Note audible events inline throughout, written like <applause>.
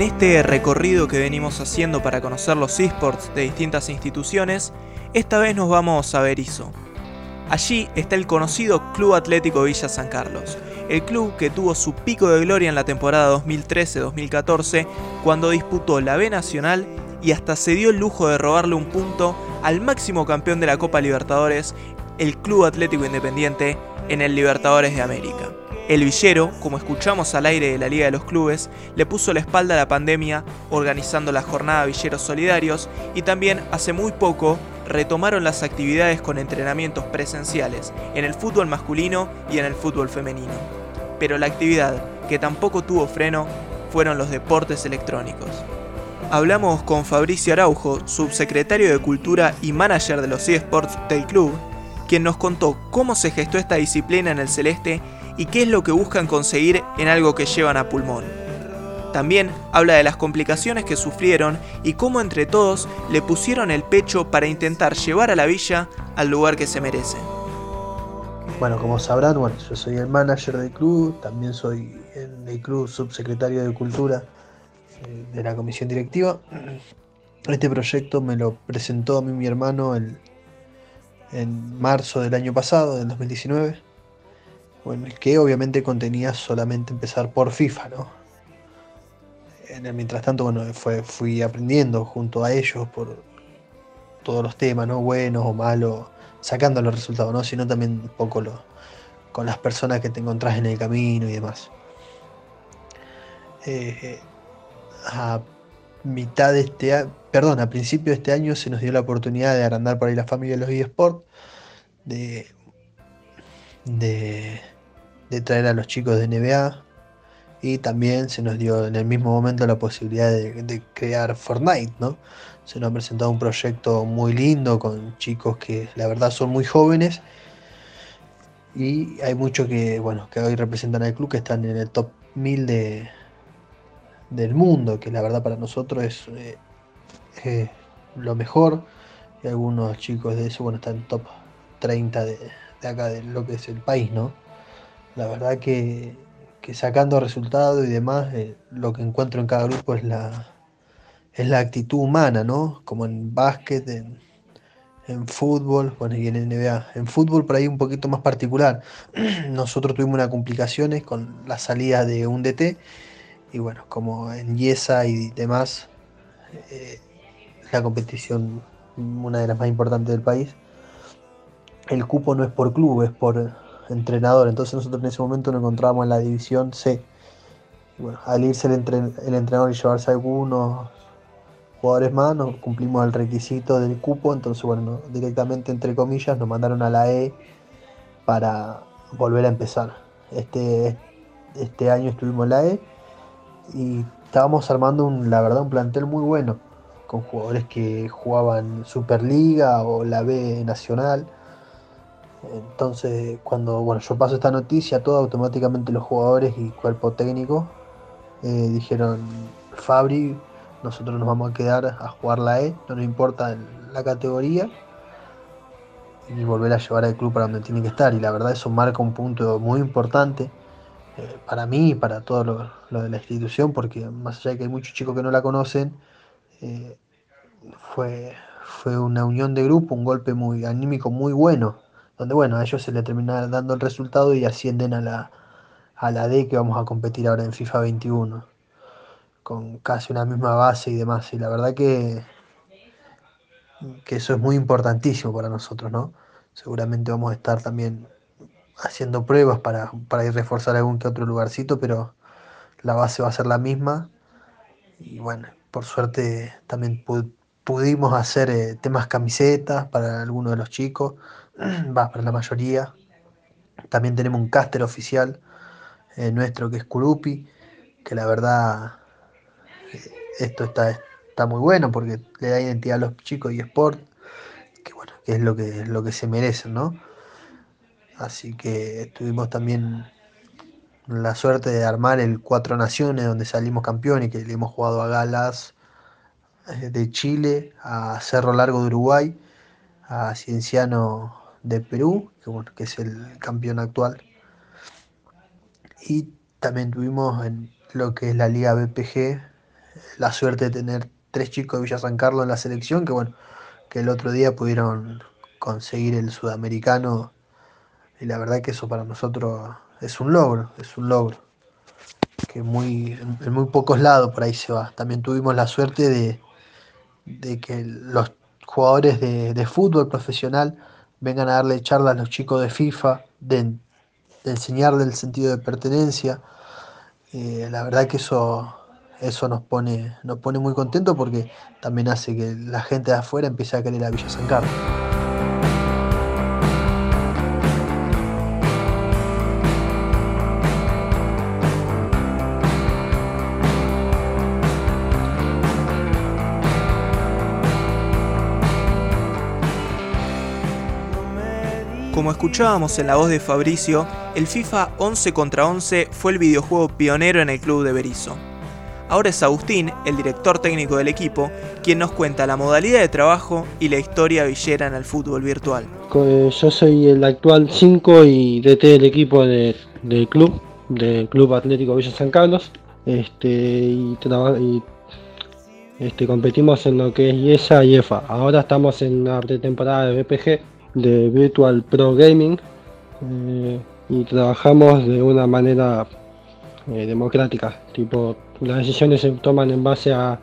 En este recorrido que venimos haciendo para conocer los esports de distintas instituciones, esta vez nos vamos a Berizo. Allí está el conocido Club Atlético Villa San Carlos, el club que tuvo su pico de gloria en la temporada 2013-2014 cuando disputó la B Nacional y hasta se dio el lujo de robarle un punto al máximo campeón de la Copa Libertadores, el Club Atlético Independiente, en el Libertadores de América. El Villero, como escuchamos al aire de la Liga de los Clubes, le puso la espalda a la pandemia organizando la jornada Villeros Solidarios y también hace muy poco retomaron las actividades con entrenamientos presenciales en el fútbol masculino y en el fútbol femenino. Pero la actividad que tampoco tuvo freno fueron los deportes electrónicos. Hablamos con Fabricio Araujo, subsecretario de Cultura y manager de los eSports del club, quien nos contó cómo se gestó esta disciplina en el celeste y qué es lo que buscan conseguir en algo que llevan a pulmón. También habla de las complicaciones que sufrieron y cómo entre todos le pusieron el pecho para intentar llevar a la villa al lugar que se merece. Bueno, como sabrán, bueno, yo soy el manager del club, también soy en el club subsecretario de Cultura eh, de la comisión directiva. Este proyecto me lo presentó a mí mi hermano en marzo del año pasado, del 2019. Bueno, que obviamente contenía solamente empezar por FIFA, ¿no? en el mientras tanto, bueno, fue, fui aprendiendo junto a ellos por todos los temas, ¿no? Buenos o malos, sacando los resultados, ¿no? Sino también un poco lo, con las personas que te encontrás en el camino y demás. Eh, a mitad de este año, perdón, a principio de este año se nos dio la oportunidad de agrandar por ahí la familia de los eSports, de, de, de traer a los chicos de NBA, y también se nos dio en el mismo momento la posibilidad de, crear Fortnite, ¿no? Se nos ha presentado un proyecto muy lindo con chicos que la verdad son muy jóvenes y hay muchos que, bueno, que hoy representan al club que están en el top 1000 de, del mundo, que la verdad para nosotros es eh, lo mejor y algunos chicos de eso, bueno, están en top 30 de, de acá de lo que es el país, ¿no? La verdad que que sacando resultados y demás, eh, lo que encuentro en cada grupo es la, es la actitud humana, ¿no? Como en básquet, en, fútbol, bueno, y en NBA. En fútbol por ahí un poquito más particular. <clears throat> Nosotros tuvimos unas complicaciones con la salida de un DT y bueno, como en Yesa y demás, eh, la competición, una de las más importantes del país, el cupo no es por club, es por entrenador. Entonces nosotros en ese momento nos encontrábamos en la división C. bueno, al irse el, entrenador y llevarse algunos jugadores más, nos cumplimos el requisito del cupo, entonces bueno, directamente entre comillas nos mandaron a la E para volver a empezar. Este, este año estuvimos en la E y estábamos armando un, la verdad un plantel muy bueno, con jugadores que jugaban Superliga o la B Nacional entonces, cuando bueno, yo paso esta noticia, todo automáticamente los jugadores y cuerpo técnico eh, dijeron, Fabri, nosotros nos vamos a quedar a jugar la E, no nos importa la categoría, y volver a llevar al club para donde tiene que estar. Y la verdad eso marca un punto muy importante para mí y para todo lo, de la institución, porque más allá de que hay muchos chicos que no la conocen, eh, fue, fue una unión de grupo, un golpe muy anímico muy bueno donde bueno, a ellos se le termina dando el resultado y ascienden a la, a la D que vamos a competir ahora en FIFA 21, con casi una misma base y demás. Y la verdad que, que eso es muy importantísimo para nosotros, ¿no? Seguramente vamos a estar también haciendo pruebas para, para ir reforzar algún que otro lugarcito, pero la base va a ser la misma. Y bueno, por suerte también pudimos hacer eh, temas camisetas para algunos de los chicos <clears throat> va para la mayoría. También tenemos un caster oficial eh, nuestro que es Kurupi, que la verdad eh, esto está, está muy bueno porque le da identidad a los chicos y sport, que bueno, que es lo que, lo que se merecen, ¿no? Así que tuvimos también la suerte de armar el Cuatro Naciones, donde salimos campeones, que le hemos jugado a Galas eh, de Chile, a Cerro Largo de Uruguay, a Cienciano de Perú, que, es el campeón actual. Y también tuvimos en lo que es la Liga BPG, la suerte de tener tres chicos de Villa San Carlos en la selección que bueno, que el otro día pudieron conseguir el sudamericano y la verdad que eso para nosotros es un logro, es un logro que muy, en muy pocos lados por ahí se va. También tuvimos la suerte de, de que los jugadores de, fútbol profesional vengan a darle charlas a los chicos de FIFA, de, enseñarle el sentido de pertenencia. Eh, la verdad que eso, eso nos pone, nos pone muy contentos porque también hace que la gente de afuera empiece a querer a Villa San Carlos. Escuchábamos en la voz de Fabricio, el FIFA 11 contra 11 fue el videojuego pionero en el club de Berizo. Ahora es Agustín, el director técnico del equipo, quien nos cuenta la modalidad de trabajo y la historia villera en el fútbol virtual. Yo soy el actual 5 y DT del equipo del club, del Club Atlético Villa San Carlos. Este, y, este, competimos en lo que es IESA y EFA. Ahora estamos en la pretemporada de BPG de Virtual Pro Gaming eh, y trabajamos de una manera eh, democrática, tipo las decisiones se toman en base a,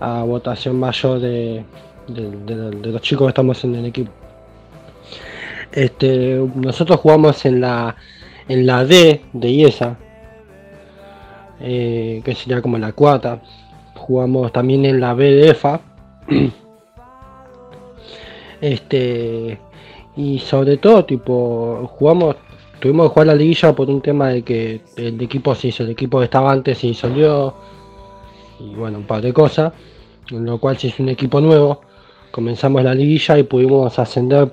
votación mayor de, los chicos que estamos en el equipo. Este, nosotros jugamos en la en la D de IESA, eh, que sería como la cuarta. Jugamos también en la B de EFA. <clears throat> Este, y sobre todo, tipo, jugamos, tuvimos que jugar la liguilla por un tema de que el equipo se hizo, el equipo que estaba antes se disolvió y bueno, un par de cosas, en lo cual se hizo un equipo nuevo. Comenzamos la liguilla y pudimos ascender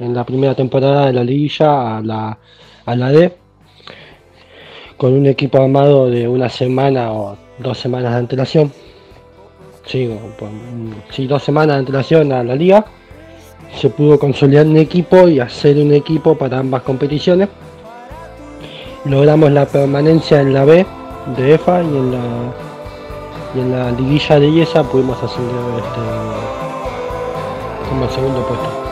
en la primera temporada de la liguilla a la, a la D con un equipo armado de una semana o dos semanas de antelación. Sí, sí, dos semanas de antelación a la liga se pudo consolidar un equipo y hacer un equipo para ambas competiciones. Logramos la permanencia en la B de EFA y en la, y en la liguilla de IESA pudimos ascender este, como segundo puesto.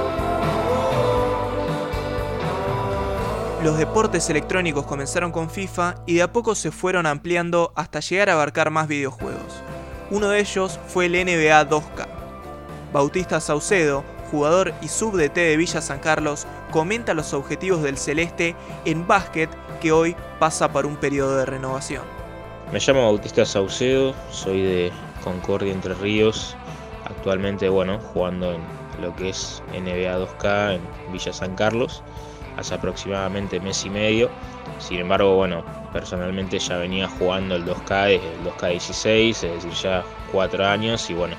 Los deportes electrónicos comenzaron con FIFA y de a poco se fueron ampliando hasta llegar a abarcar más videojuegos. Uno de ellos fue el NBA 2K. Bautista Saucedo, jugador y sub T de Villa San Carlos, comenta los objetivos del Celeste en básquet que hoy pasa por un periodo de renovación. Me llamo Bautista Saucedo, soy de Concordia Entre Ríos, actualmente bueno, jugando en lo que es NBA 2K en Villa San Carlos, hace aproximadamente mes y medio. Sin embargo, bueno, personalmente ya venía jugando el 2K desde el 2K16, es decir, ya cuatro años y bueno,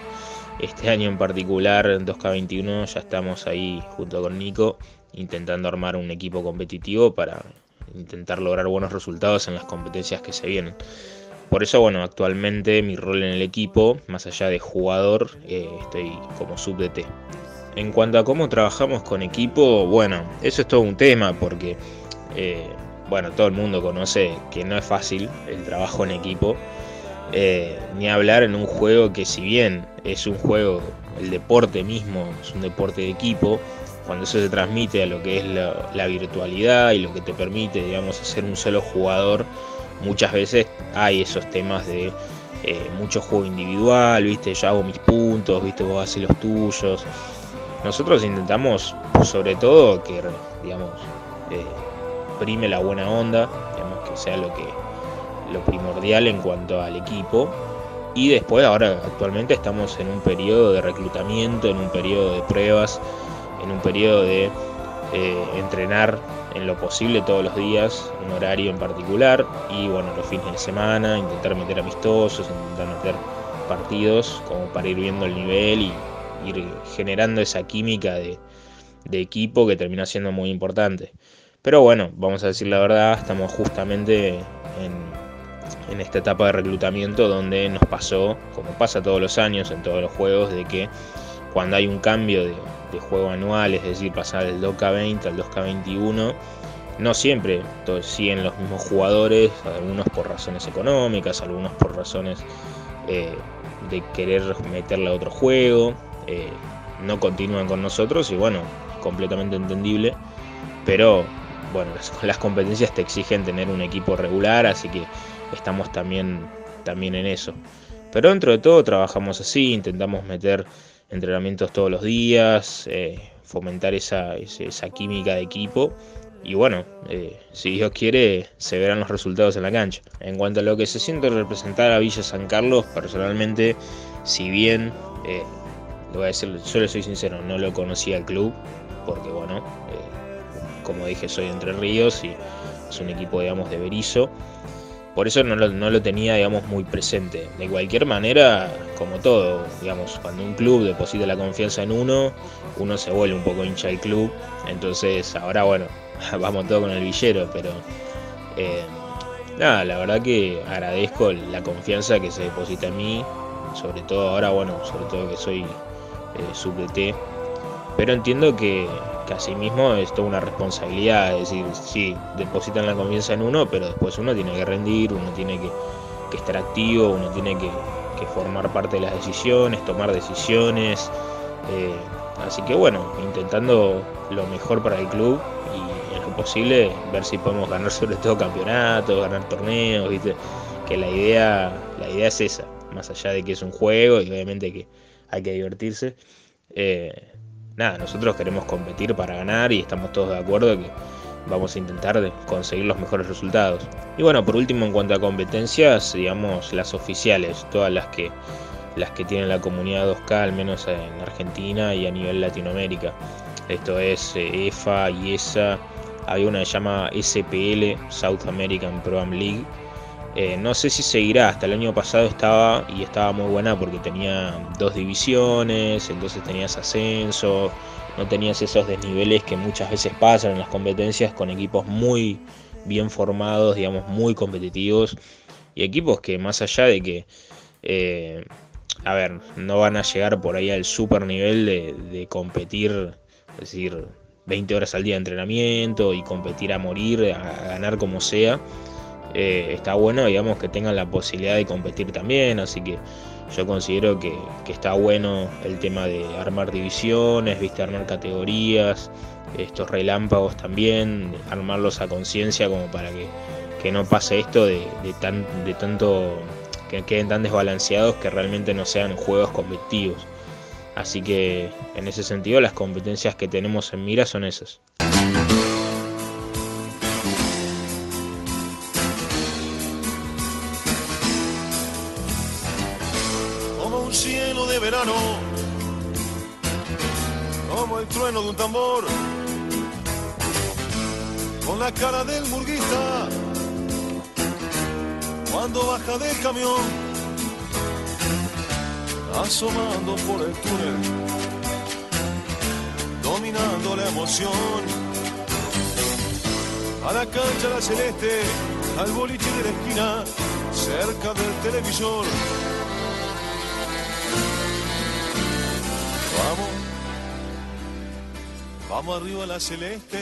este año en particular, en 2K21, ya estamos ahí junto con Nico intentando armar un equipo competitivo para intentar lograr buenos resultados en las competencias que se vienen. Por eso, bueno, actualmente mi rol en el equipo, más allá de jugador, eh, estoy como sub DT. En cuanto a cómo trabajamos con equipo, bueno, eso es todo un tema porque, eh, bueno, todo el mundo conoce que no es fácil el trabajo en equipo. Eh, ni hablar en un juego que si bien es un juego, el deporte mismo es un deporte de equipo, cuando eso se transmite a lo que es la, virtualidad y lo que te permite, digamos, hacer un solo jugador, muchas veces hay esos temas de eh, mucho juego individual, viste, yo hago mis puntos, viste, vos haces los tuyos. Nosotros intentamos, sobre todo, que, digamos, eh, prime la buena onda, digamos, que sea lo que lo primordial en cuanto al equipo. Y después, ahora actualmente estamos en un periodo de reclutamiento, en un periodo de pruebas, en un periodo de eh, entrenar en lo posible todos los días, un horario en particular, y bueno, los fines de semana, intentar meter amistosos, intentar meter partidos, como para ir viendo el nivel y ir generando esa química de, de equipo que termina siendo muy importante. Pero bueno, vamos a decir la verdad, estamos justamente en, en esta etapa de reclutamiento donde nos pasó, como pasa todos los años en todos los juegos, de que cuando hay un cambio de, juego anual, es decir, pasar del 2K20 al 2K21, no siempre siguen los mismos jugadores, algunos por razones económicas, algunos por razones eh, de querer meterle a otro juego, eh, no continúan con nosotros y bueno, completamente entendible, pero bueno, <laughs> las, competencias te exigen tener un equipo regular, así que estamos también, también en eso. Pero dentro de todo trabajamos así, intentamos meter entrenamientos todos los días, eh, fomentar esa, esa, química de equipo. Y bueno, eh, si Dios quiere, se verán los resultados en la cancha. En cuanto a lo que se siente representar a Villa San Carlos, personalmente, si bien, eh, voy a decir, yo soy sincero, no lo conocía al club, porque bueno, como dije, soy de Entre Ríos y es un equipo, digamos, de Berizo. Por eso no lo, tenía, digamos, muy presente. De cualquier manera, como todo, digamos, cuando un club deposita la confianza en uno, uno se vuelve un poco hincha del club. Entonces, ahora, bueno, <laughs> vamos todo con el villero, pero... Eh, nada, la verdad que agradezco la confianza que se deposita en mí, sobre todo ahora, bueno, sobre todo que soy eh, pero entiendo que, que asimismo es toda una responsabilidad, es decir, sí, depositan la confianza en uno, pero después uno tiene que rendir, uno tiene que, estar activo, uno tiene que, formar parte de las decisiones, tomar decisiones. Eh, así que bueno, intentando lo mejor para el club y en lo posible ver si podemos ganar sobre todo campeonatos, ganar torneos, ¿viste? que la idea, la idea es esa, más allá de que es un juego y obviamente que hay que divertirse. Eh, nada, nosotros queremos competir para ganar y estamos todos de acuerdo que vamos a intentar conseguir los mejores resultados. Y bueno, por último, en cuanto a competencias, digamos las oficiales, todas las que las que tiene la comunidad 2K, al menos en Argentina y a nivel Latinoamérica. Esto es eh, EFA, y ESA, hay una que se llama SPL, South American Pro Am League, eh, no sé si seguirá, hasta el año pasado estaba y estaba muy buena porque tenía dos divisiones, entonces tenías ascenso, no tenías esos desniveles que muchas veces pasan en las competencias con equipos muy bien formados, digamos, muy competitivos y equipos que más allá de que, eh, a ver, no van a llegar por ahí al super nivel de, de competir, es decir, 20 horas al día de entrenamiento y competir a morir, a ganar como sea eh, está bueno, digamos, que tengan la posibilidad de competir también, así que yo considero que, está bueno el tema de armar divisiones, viste, armar categorías, estos relámpagos también, armarlos a conciencia como para que, no pase esto de, de tanto que queden tan desbalanceados que realmente no sean juegos competitivos. Así que en ese sentido las competencias que tenemos en mira son esas. De un tambor, con la cara del murguista, cuando baja del camión, asomando por el túnel, dominando la emoción, a la cancha la celeste, al boliche de la esquina, cerca del televisor vamos arriba a la celeste.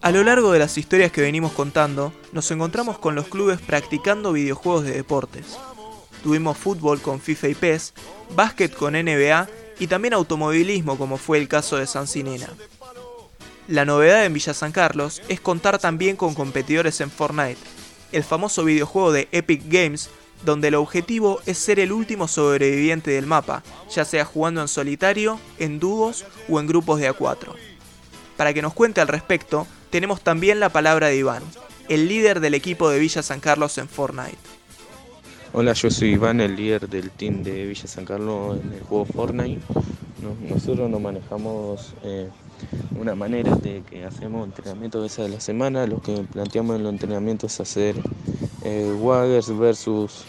A lo largo de las historias que venimos contando, nos encontramos con los clubes practicando videojuegos de deportes. Tuvimos fútbol con FIFA y PES, básquet con NBA y también automovilismo como fue el caso de San Sinena. La novedad en Villa San Carlos es contar también con competidores en Fortnite, el famoso videojuego de Epic Games donde el objetivo es ser el último sobreviviente del mapa, ya sea jugando en solitario, en dúos o en grupos de A4. Para que nos cuente al respecto, tenemos también la palabra de Iván, el líder del equipo de Villa San Carlos en Fortnite. Hola, yo soy Iván, el líder del team de Villa San Carlos en el juego Fortnite. Nosotros nos manejamos eh, una manera de que hacemos entrenamiento veces de la semana. Lo que planteamos en los entrenamientos es hacer eh, Wagers versus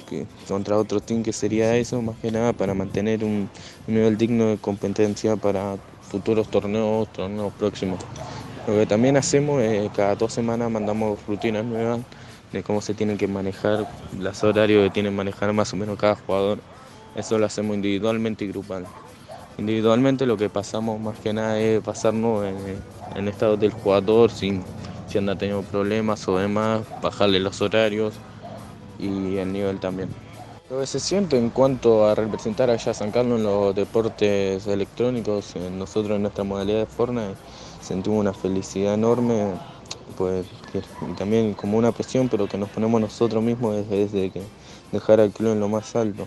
contra otro team que sería eso, más que nada para mantener un, nivel digno de competencia para futuros torneos, torneos próximos. Lo que también hacemos es cada dos semanas mandamos rutinas nuevas de cómo se tienen que manejar, los horarios que tienen que manejar más o menos cada jugador. Eso lo hacemos individualmente y grupal. Individualmente lo que pasamos más que nada es pasarnos en, estado del jugador, sin, si anda teniendo problemas o demás, bajarle los horarios y el nivel también. Lo que se siente en cuanto a representar allá a San Carlos en los deportes electrónicos, nosotros en nuestra modalidad de Fortnite sentimos una felicidad enorme, pues también como una presión, pero que nos ponemos nosotros mismos desde, desde que dejar al club en lo más alto.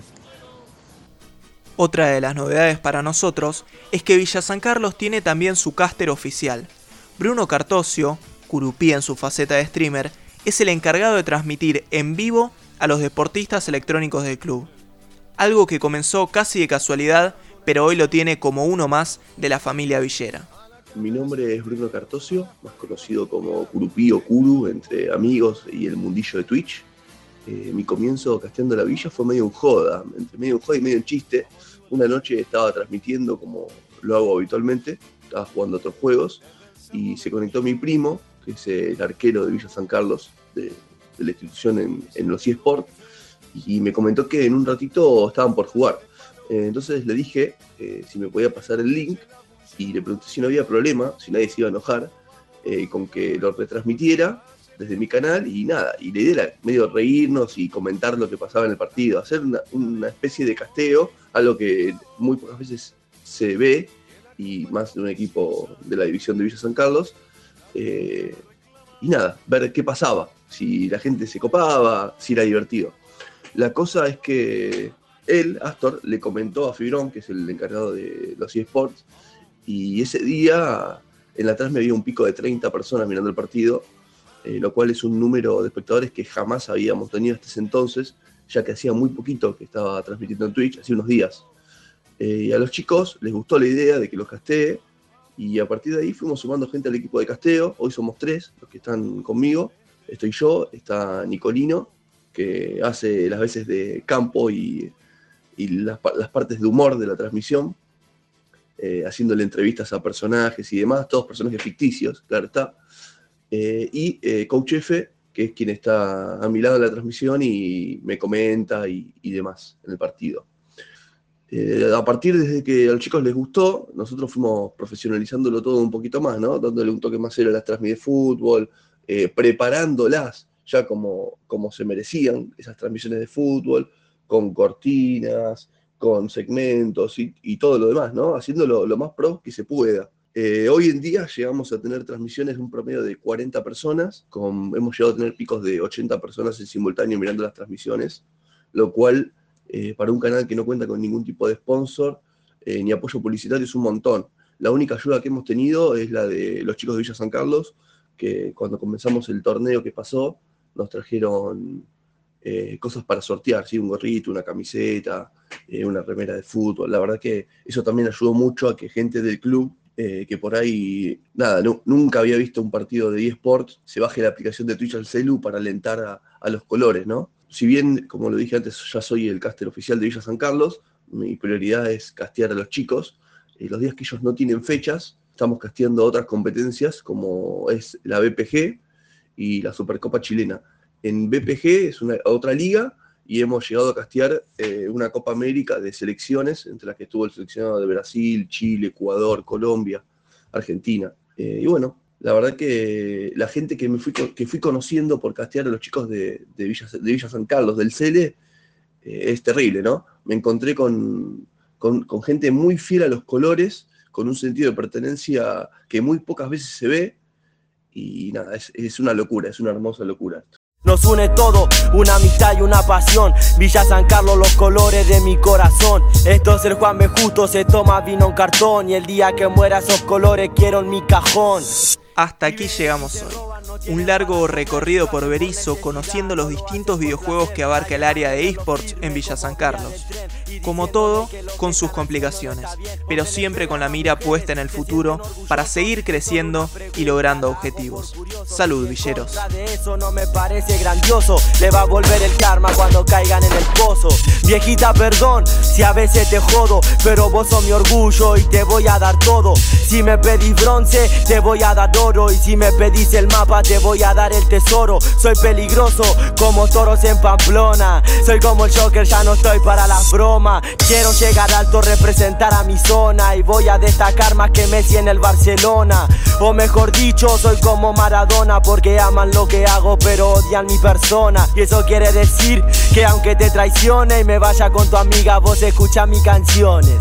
Otra de las novedades para nosotros es que Villa San Carlos tiene también su caster oficial. Bruno Cartosio, Curupí en su faceta de streamer, es el encargado de transmitir en vivo a los deportistas electrónicos del club. Algo que comenzó casi de casualidad, pero hoy lo tiene como uno más de la familia Villera. Mi nombre es Bruno Cartosio, más conocido como Curupí o Curu entre amigos y el mundillo de Twitch. Eh, mi comienzo casteando la villa fue medio un joda, entre medio un joda y medio un chiste. Una noche estaba transmitiendo como lo hago habitualmente, estaba jugando otros juegos y se conectó mi primo, que es el arquero de Villa San Carlos, de, la institución en, los eSports, y me comentó que en un ratito estaban por jugar. Eh, entonces le dije eh, si me podía pasar el link y le pregunté si no había problema, si nadie se iba a enojar, eh, con que lo retransmitiera desde mi canal y nada, y la idea medio reírnos y comentar lo que pasaba en el partido, hacer una, especie de casteo, algo que muy pocas veces se ve, y más de un equipo de la división de Villa San Carlos, y nada, ver qué pasaba si la gente se copaba, si era divertido. La cosa es que él, Astor, le comentó a Fibrón, que es el encargado de los eSports, y ese día en la me había un pico de 30 personas mirando el partido, eh, lo cual es un número de espectadores que jamás habíamos tenido hasta ese entonces, ya que hacía muy poquito que estaba transmitiendo en Twitch, hacía unos días. Eh, y a los chicos les gustó la idea de que los castee, y a partir de ahí fuimos sumando gente al equipo de casteo, hoy somos tres los que están conmigo, estoy yo, está Nicolino, que hace las veces de campo y, las, partes de humor de la transmisión, eh, haciéndole entrevistas a personajes y demás, todos personajes ficticios, claro está. Eh, y eh, Coach F, que es quien está a mi lado en la transmisión y me comenta y, demás en el partido. A partir desde que a los chicos les gustó, nosotros fuimos profesionalizándolo todo un poquito más, ¿no? Dándole un toque más serio a las transmisiones de fútbol, eh, preparándolas ya como, como se merecían, esas transmisiones de fútbol, con cortinas, con segmentos y, todo lo demás, ¿no? Haciéndolo lo más pro que se pueda. Eh, hoy en día llegamos a tener transmisiones de un promedio de 40 personas, hemos llegado a tener picos de 80 personas en simultáneo mirando las transmisiones, lo cual eh, para un canal que no cuenta con ningún tipo de sponsor ni apoyo publicitario es un montón. La única ayuda que hemos tenido es la de los chicos de Villa San Carlos, que cuando comenzamos el torneo que pasó, nos trajeron eh, cosas para sortear, ¿sí? un gorrito, una camiseta, eh, una remera de fútbol. La verdad que eso también ayudó mucho a que gente del club, eh, que por ahí, nada, nunca había visto un partido de eSports, se baje la aplicación de Twitch al celu para alentar a, a, los colores, ¿no? Si bien, como lo dije antes, ya soy el caster oficial de Villa San Carlos, mi prioridad es castear a los chicos. los días que ellos no tienen fechas, estamos casteando otras competencias como es la BPG y la Supercopa Chilena. En BPG es una, otra liga y hemos llegado a castear eh, una Copa América de selecciones, entre las que estuvo el seleccionado de Brasil, Chile, Ecuador, Colombia, Argentina. Eh, y bueno, la verdad que la gente que, me fui, que fui conociendo por castear a los chicos de, Villa, San Carlos, del CELE, eh, es terrible, ¿no? Me encontré con, con gente muy fiel a los colores con un sentido de pertenencia que muy pocas veces se ve. Y nada, es, una locura, es una hermosa locura Nos une todo, una amistad y una pasión. Villa San Carlos, los colores de mi corazón. Esto es el Juan B. Justo, se toma vino en cartón. Y el día que muera esos colores quiero en mi cajón. Hasta aquí llegamos hoy. Un largo recorrido por Berizo conociendo los distintos videojuegos que abarca el área de esports en Villa San Carlos. Como todo, con sus complicaciones, pero siempre con la mira puesta en el futuro para seguir creciendo y logrando objetivos. Salud, villeros. no me parece grandioso, le va a volver el karma cuando caigan en el pozo. Viejita, perdón si a veces te jodo, pero vos sos mi orgullo y te voy a dar todo. Si me pedís bronce, te voy a dar oro y si me pedís el mapa, te voy a dar el tesoro. Soy peligroso como toros en Pamplona. Soy como el Joker, ya no estoy para las bromas. Roma. Quiero llegar alto, representar a mi zona y voy a destacar más que Messi en el Barcelona. O mejor dicho, soy como Maradona porque aman lo que hago pero odian mi persona. Y eso quiere decir que aunque te traicione y me vaya con tu amiga, vos escucha mis canciones.